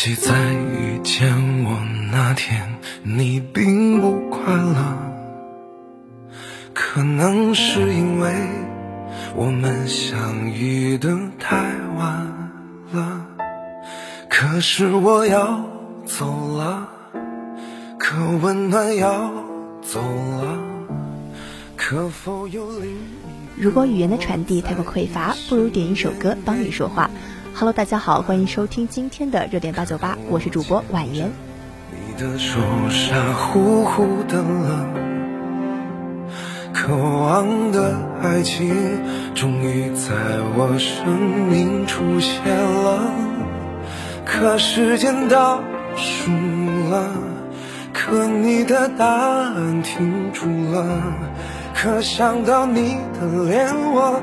可惜在遇见我那天，你并不快乐。可能是因为我们相遇的太晚了。可是我要走了，可温暖要走了，可否有另一？如果语言的传递太过匮乏，不如点一首歌帮你说话。Hello，大家好，欢迎收听今天的热点八九八，我是主播婉言。你的手傻乎乎的了，渴望的爱情终于在我生命出现了，可时间倒数了，可你的答案停住了，可想到你的脸，我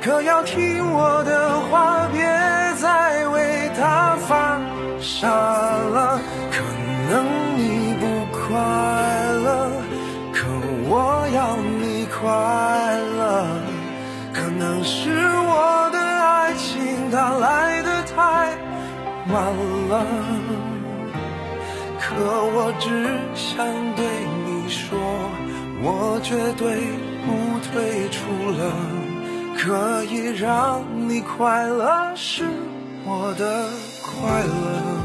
可要听我的话，别再为他发傻了。可能你不快乐，可我要你快乐。可能是我的爱情它来的太晚了，可我只想对你说，我绝对不退出了。可以让你快乐是我的快乐。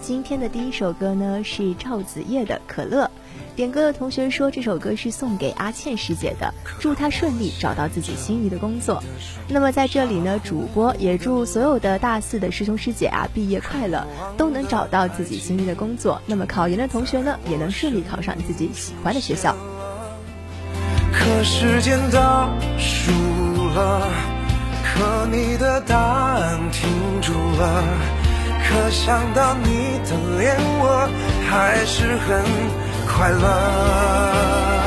今天的第一首歌呢是赵子夜的《可乐》，点歌的同学说这首歌是送给阿倩师姐的，祝她顺利找到自己心仪的工作。那么在这里呢，主播也祝所有的大四的师兄师姐啊毕业快乐，都能找到自己心仪的工作。那么考研的同学呢，也能顺利考上自己喜欢的学校。可时间倒数了，可你的答案停住了。可想到你的脸，我还是很快乐。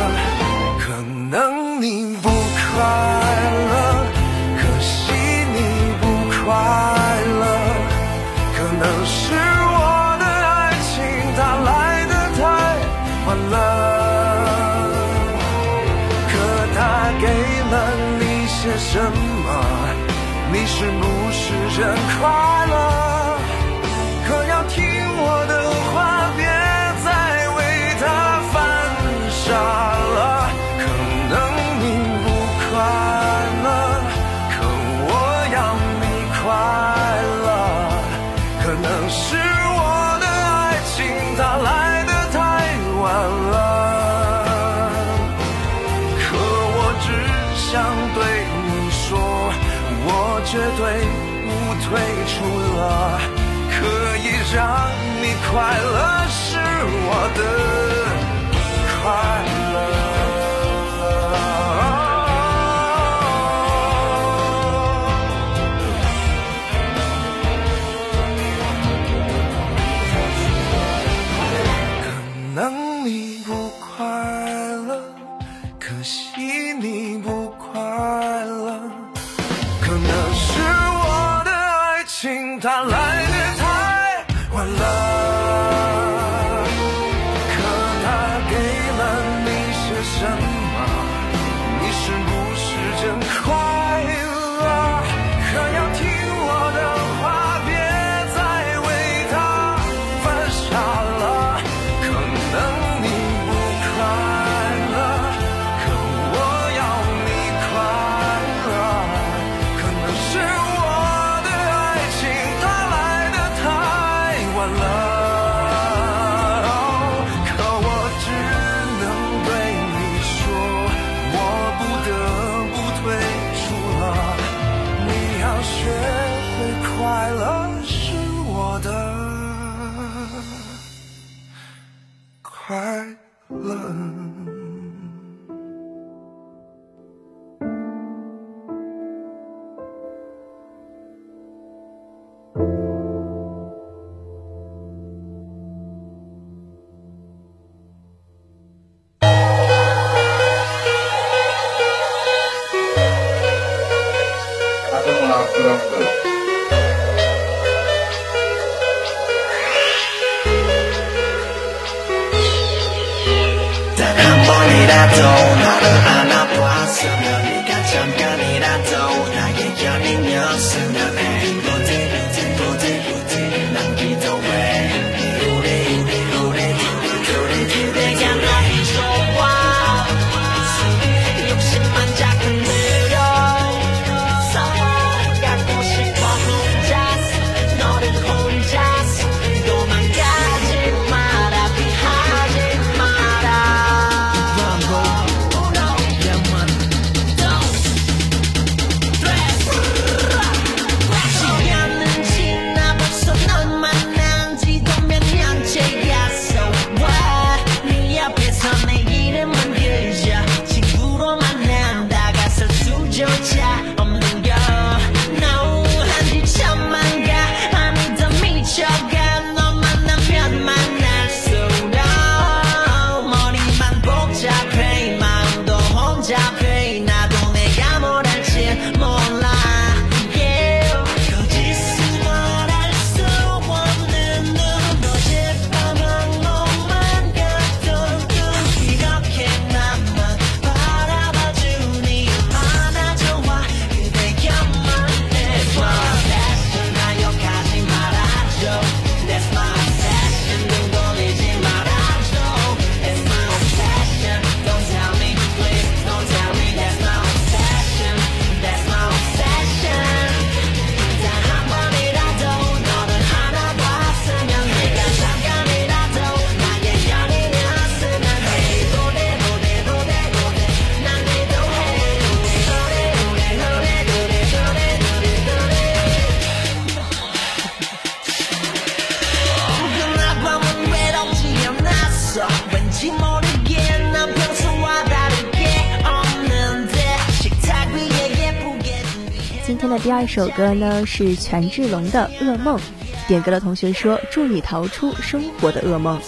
我今天的第二首歌呢是权志龙的《噩梦》，点歌的同学说祝你逃出生活的噩梦。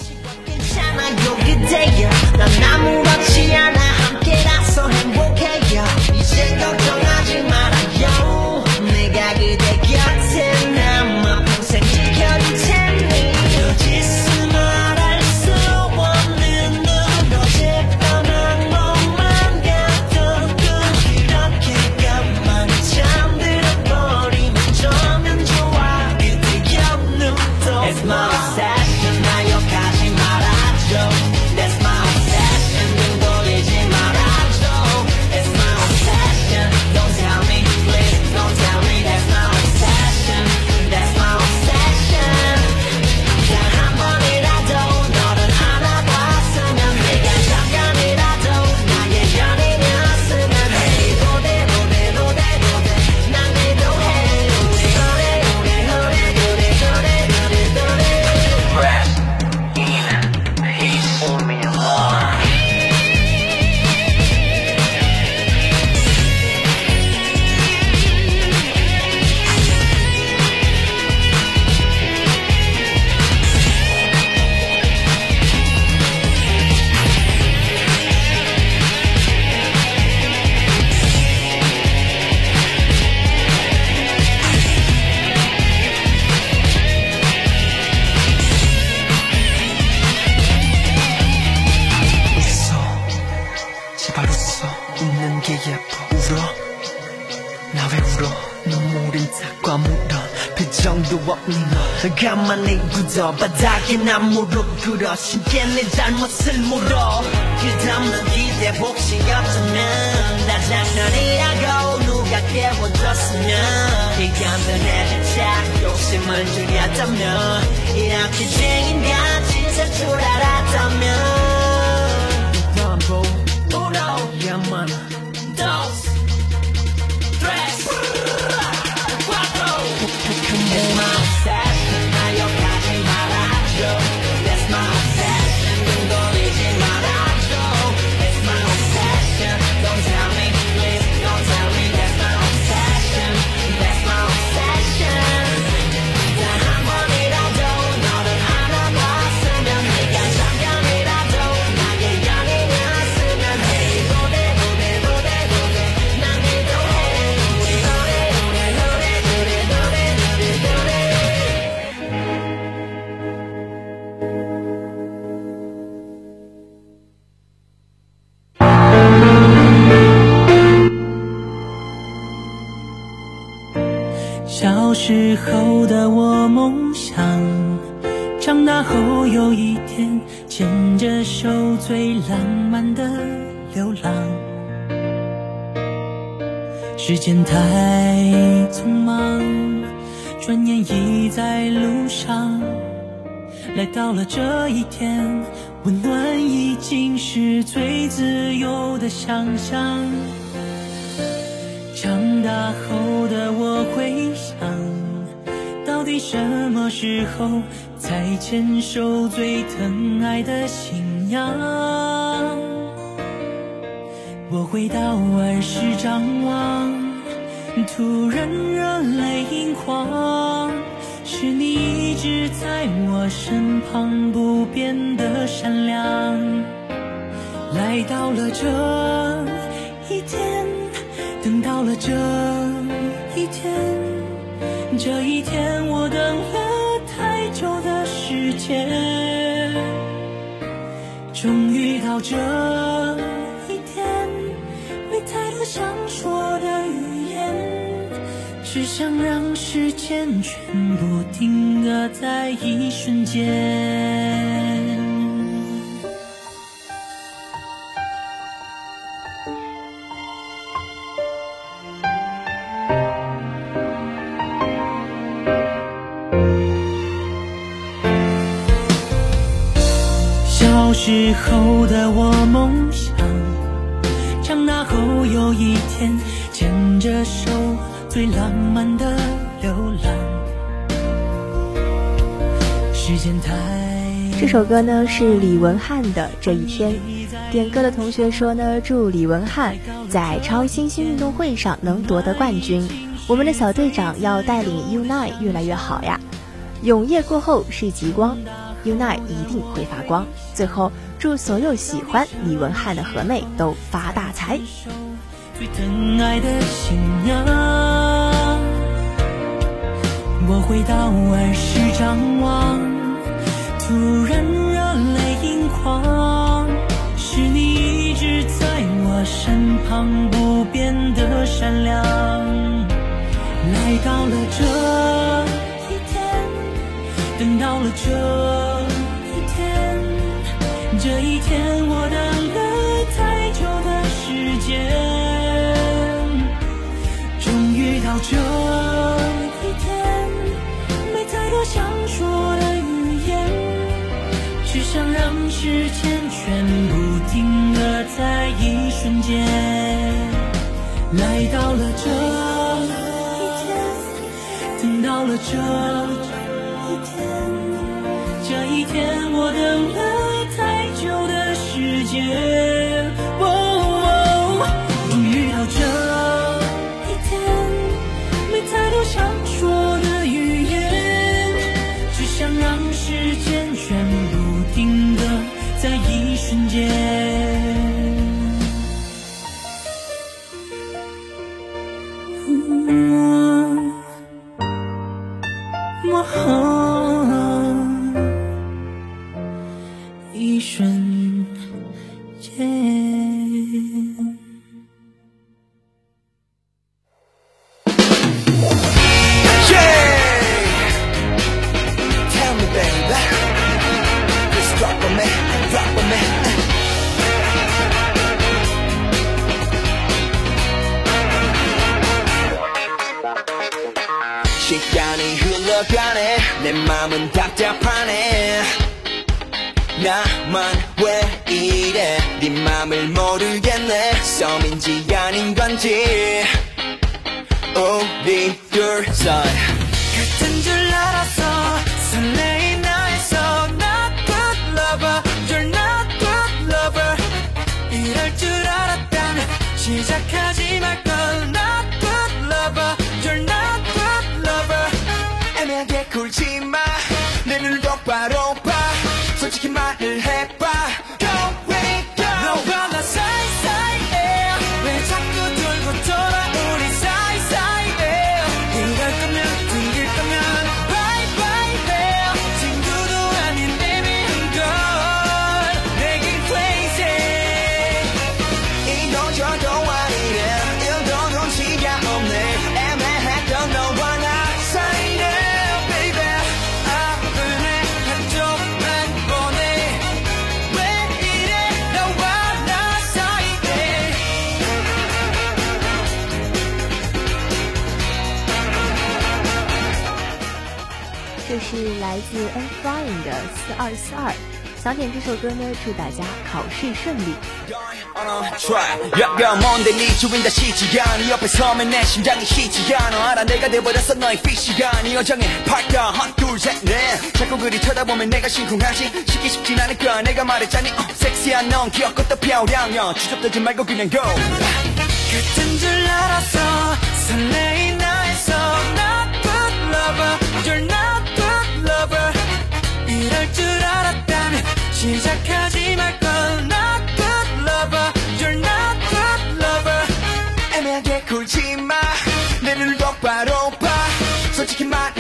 어깨에 불어. 나 왜 울어? 눈물은 탁과 묻어. 표정도 없는 너. 가만히 굳어. 바닥에 난 무릎 꿇어. 신기해 내 잘못을 물어. 그 다음날 기대 복싱이었으면. 나 장난이라고 누가 깨워줬으면. 이가 눈에 비착 욕심을 줄였다면. 이렇게 쟁인가 짓을 줄 알았다면. 또 한번 울어 야만 着手最浪漫的流浪。时间太匆忙，转眼已在路上，来到了这一天，温暖已经是最自由的想象。长大后的我会想，到底什么时候才牵手最疼爱的心信仰？我回到儿时张望，突然热泪盈眶，是你一直在我身旁，不变的善良。来到了这一天。等到了这一天，这一天我等到这一天，没太多想说的语言，只想让时间全部定格在一瞬间。时候的我梦想，长大后有一天牵着手最浪漫的流浪。时间……这首歌呢是李文翰的《这一天》。点歌的同学说呢，祝李文翰在超新星运动会上能夺得冠军。我们的小队长要带领 U9 越来越好呀！永夜过后是极光。Unite 一定会发光。最后，祝所有喜欢李文翰的和妹都发大财。最疼爱的信仰，我回到儿时张望，突然热泪盈眶，是你一直在我身旁，不变的善良。来到了这一天，等到了。这时间全部定格在一瞬间。来到了这一天，等到了这一天，这一天，我等了太久的时。间， 마음은 답답하네. 나만 왜 이래? 네 맘을 모르겠네. 썸인지 아닌 건지. 우리 둘선 and happy. 四二四二。想点这首歌呢，祝大家考试顺利。 시작하지 말걸 Not good lover You're not good lover 애매하게 굴지 마내 눈을 똑바로 봐 솔직히 말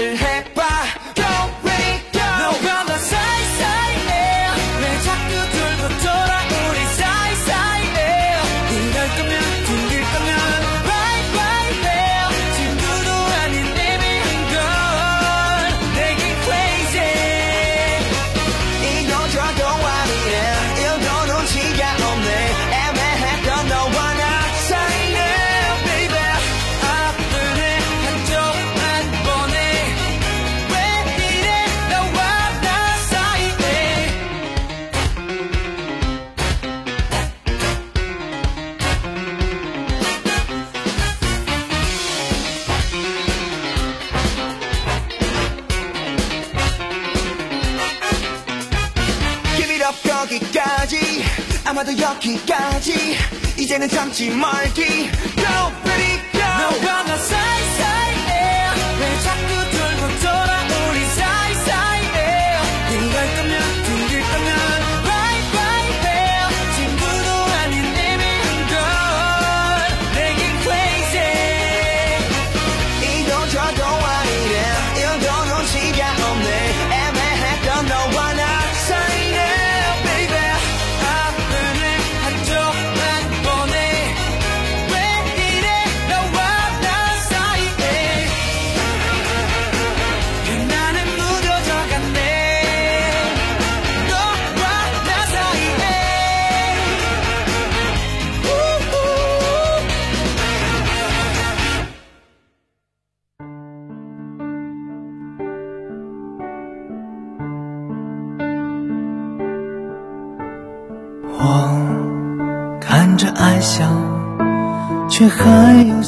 거기까지. 아마도 여기까지. 이제는 참지 말기. Go ready go 너와 나 사이사이에 왜 자꾸 却还有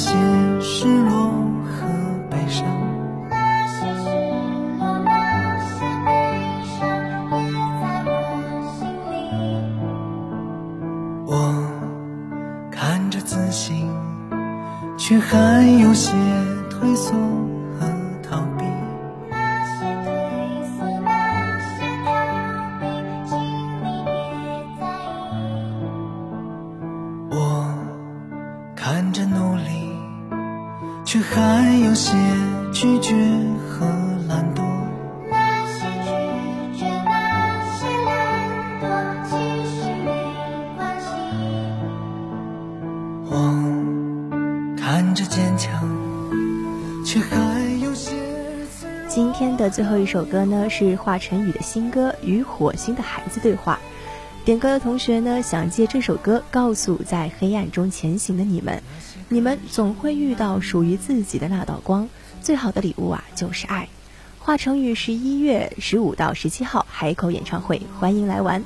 有些拒绝和懒惰。那些拒绝，那些懒惰，其实没关系。我看着坚强，却还有些。今天的最后一首歌呢，是华晨宇的新歌《与火星的孩子对话》。点歌的同学呢，想借这首歌告诉在黑暗中前行的你们：你们总会遇到属于自己的那道光。最好的礼物啊，就是爱。华晨宇十一月十五到十七号海口演唱会，欢迎来玩。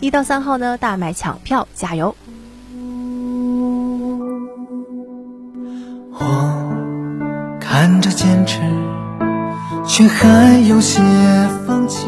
一到三号呢，大卖抢票，加油！我看着坚持，却还有些放弃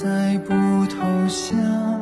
再不投降。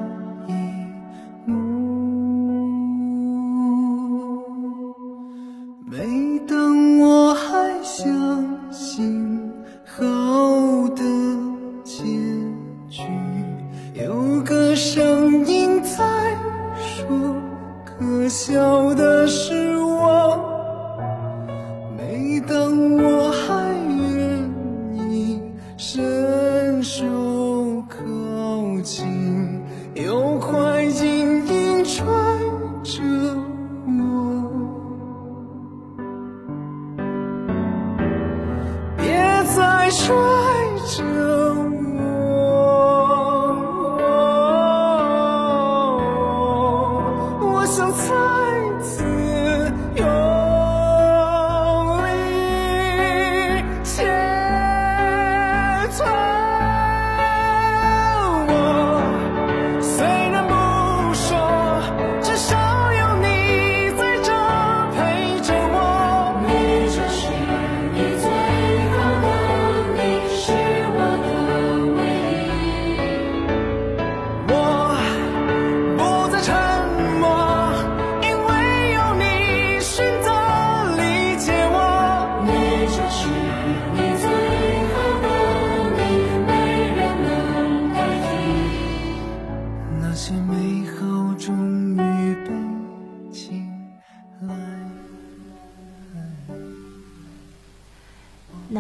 你说。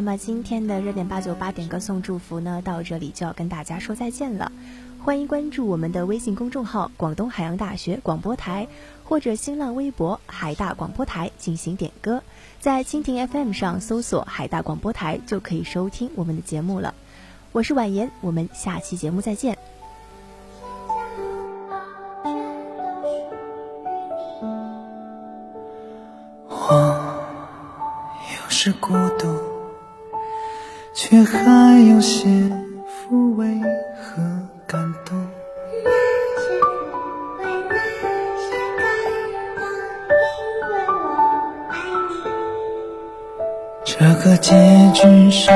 么今天的热点八九八点歌送祝福呢，到这里就要跟大家说再见了。欢迎关注我们的微信公众号“广东海洋大学广播台”或者新浪微博“海大广播台”进行点歌，在蜻蜓 FM 上搜索“海大广播台”就可以收听我们的节目了。我是婉言，我们下期节目再见。我有时孤独，却还有些抚慰和感动。那那些感动，因为我爱你。这个结局是